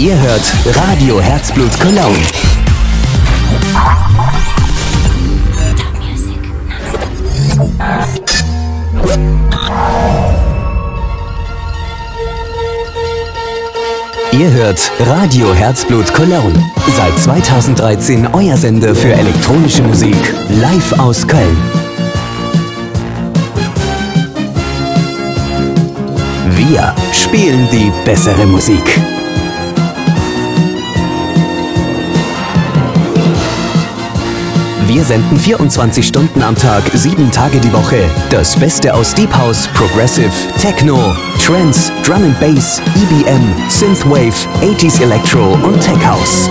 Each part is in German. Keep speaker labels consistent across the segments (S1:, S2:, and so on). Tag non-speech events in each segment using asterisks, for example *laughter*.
S1: Ihr hört Radio Herzblut Cologne. Ihr hört Radio Herzblut Cologne. Seit 2013 euer Sender für elektronische Musik. Live aus Köln. Wir spielen die bessere Musik. Wir senden 24 Stunden am Tag, 7 Tage die Woche. Das Beste aus Deep House, Progressive, Techno, Trance, Drum and Bass, EBM, Synthwave, 80s Electro und Tech House.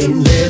S2: Ain't
S3: living.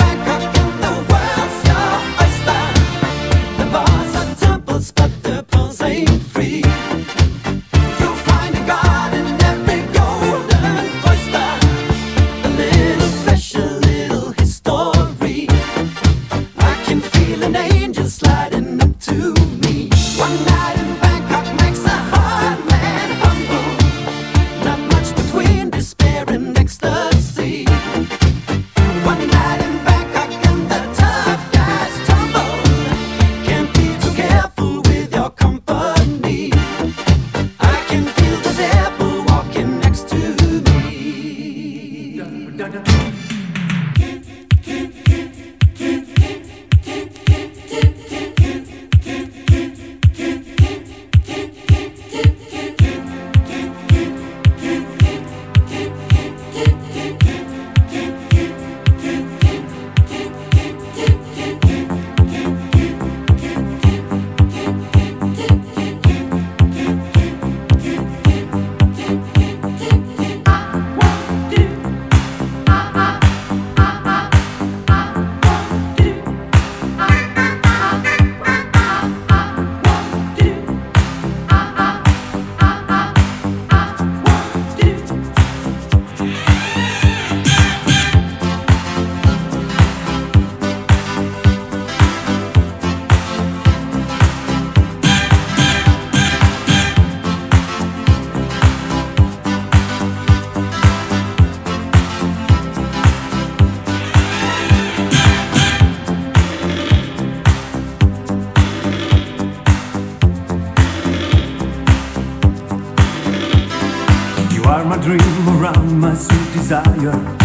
S4: my sweet desire.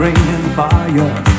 S4: rain and fire.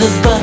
S5: this,
S2: but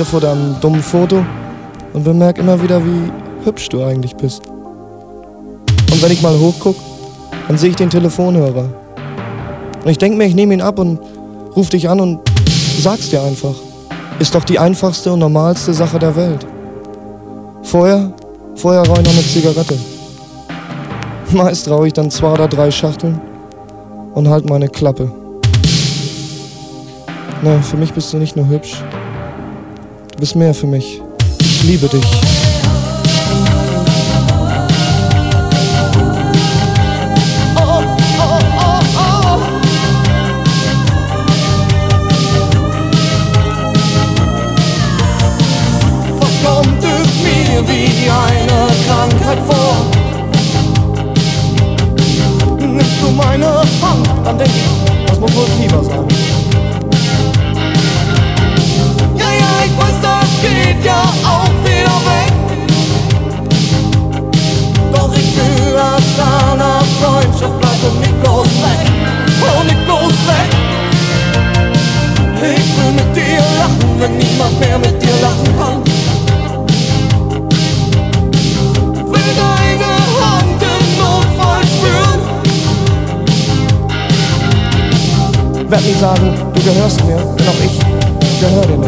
S6: dir vor deinem dummen Foto und bemerke immer wieder, wie hübsch du eigentlich bist. Und wenn ich mal hochguck, dann sehe ich den Telefonhörer. Und ich denke mir, ich nehme ihn ab und ruf dich an und sag's dir einfach. Ist doch die einfachste und normalste Sache der Welt. Vorher, vorher rauche ich noch eine Zigarette. *laughs* Meist rauche ich dann zwei oder drei Schachteln und halt meine Klappe. Na, für mich bist du nicht nur hübsch, bist mehr für mich. Ich liebe dich. Sagen, du gehörst mir, denn auch ich gehör dir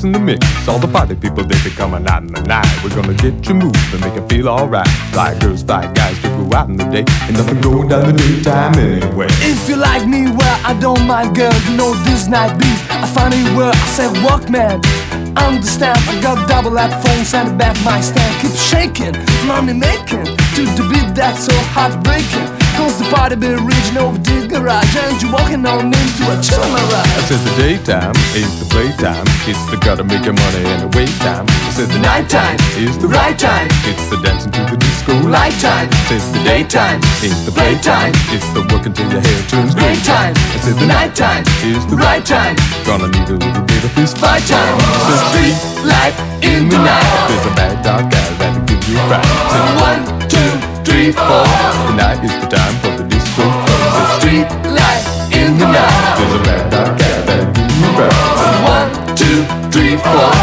S7: fixing the mix. All the party people they be coming out in the night. We're gonna get you moving, make you feel alright. Fly girls, fly guys to go out in the day, and nothing going down the daytime anyway.
S6: If you like me, well, I don't mind, girl. You know this night beat. I find it where I said, Walkman. Understand, I got double headphones and a back my stand. Keep shaking, money making. To the beat that's so heartbreaking. Cause the party be reaching over the garage. And you're walking on into a chill
S7: I said the daytime is the playtime. It's the gotta make your money and the wait time. I said the
S6: Nighttime
S7: is the
S6: right time.
S7: It's the dancing to the disco
S6: Light time.
S7: Says the daytime is the playtime. It's the work until your hair turns gray
S6: time.
S7: I said the
S6: Nighttime
S7: is the
S6: right time.
S7: Gonna need a little bit of fist
S6: Fight time.
S7: Says
S6: Street light in the night.
S7: There's a bad dog guy that'll give you a fright. Said
S6: One, two, three, four.
S7: the night is the time for
S6: street light in the night.
S7: There's a rat, rat, cat.
S6: One, two, three, four.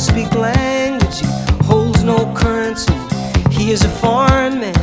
S8: doesn't speak language, he holds no currency. He is a foreign man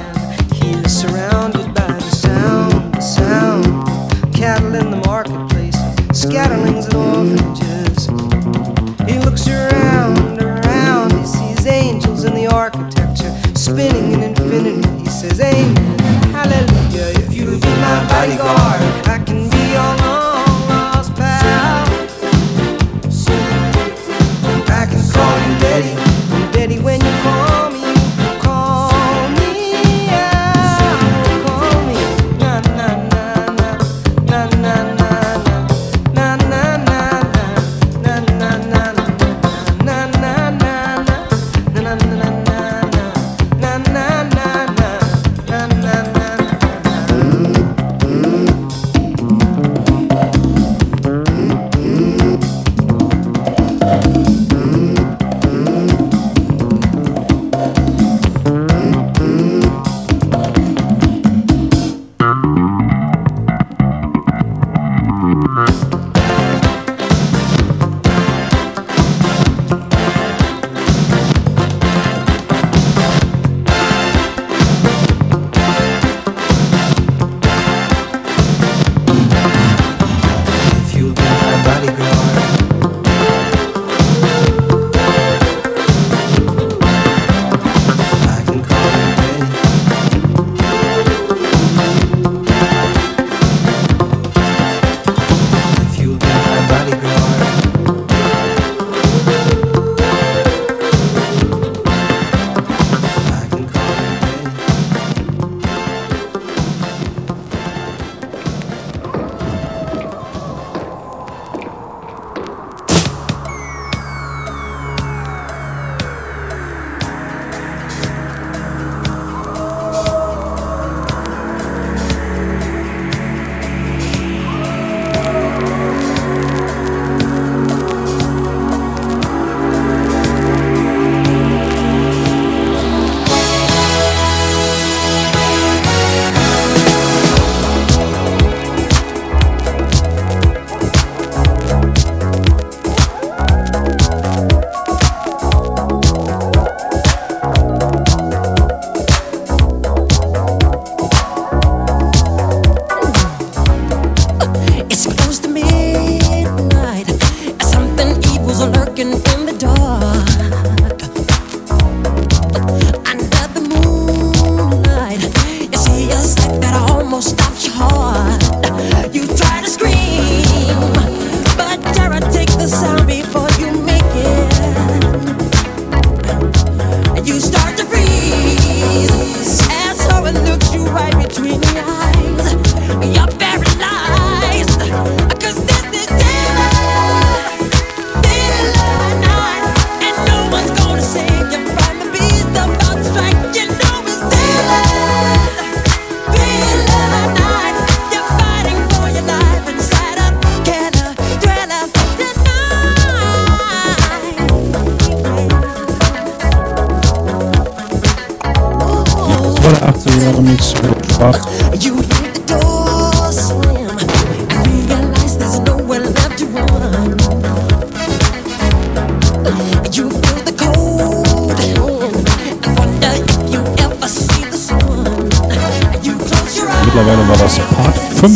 S2: Mittlerweile war das Part 5.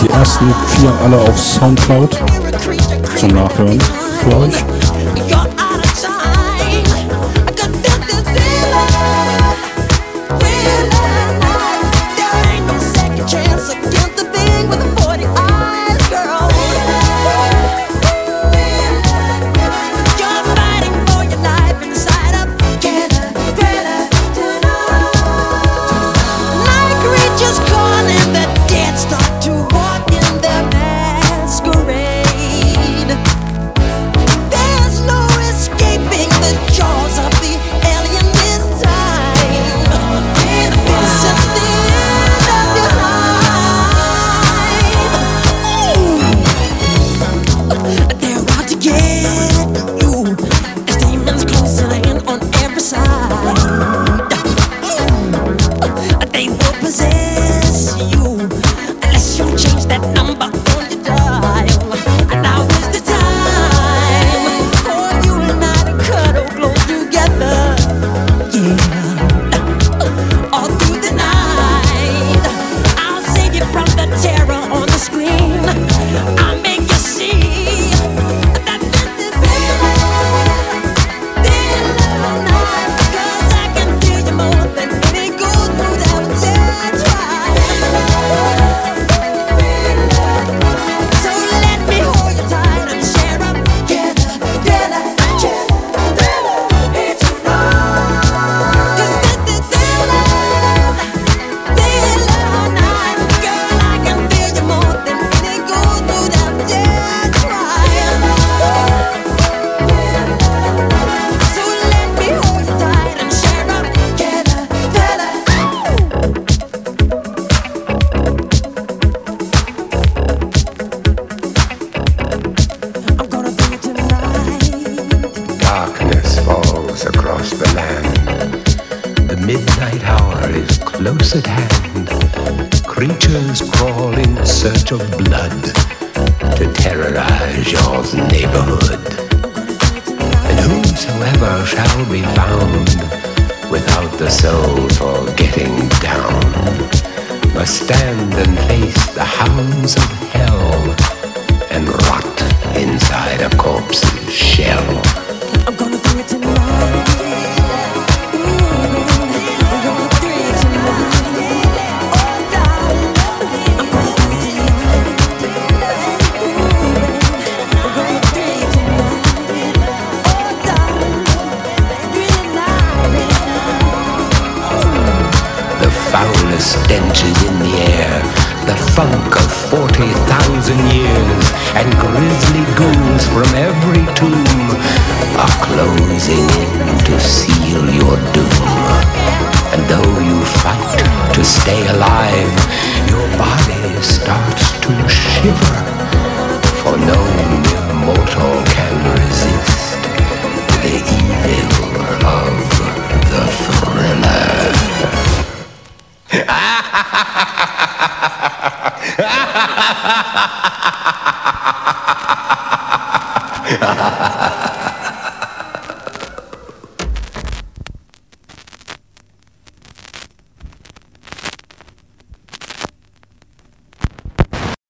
S2: Die ersten vier alle auf Soundcloud zum Nachhören für euch.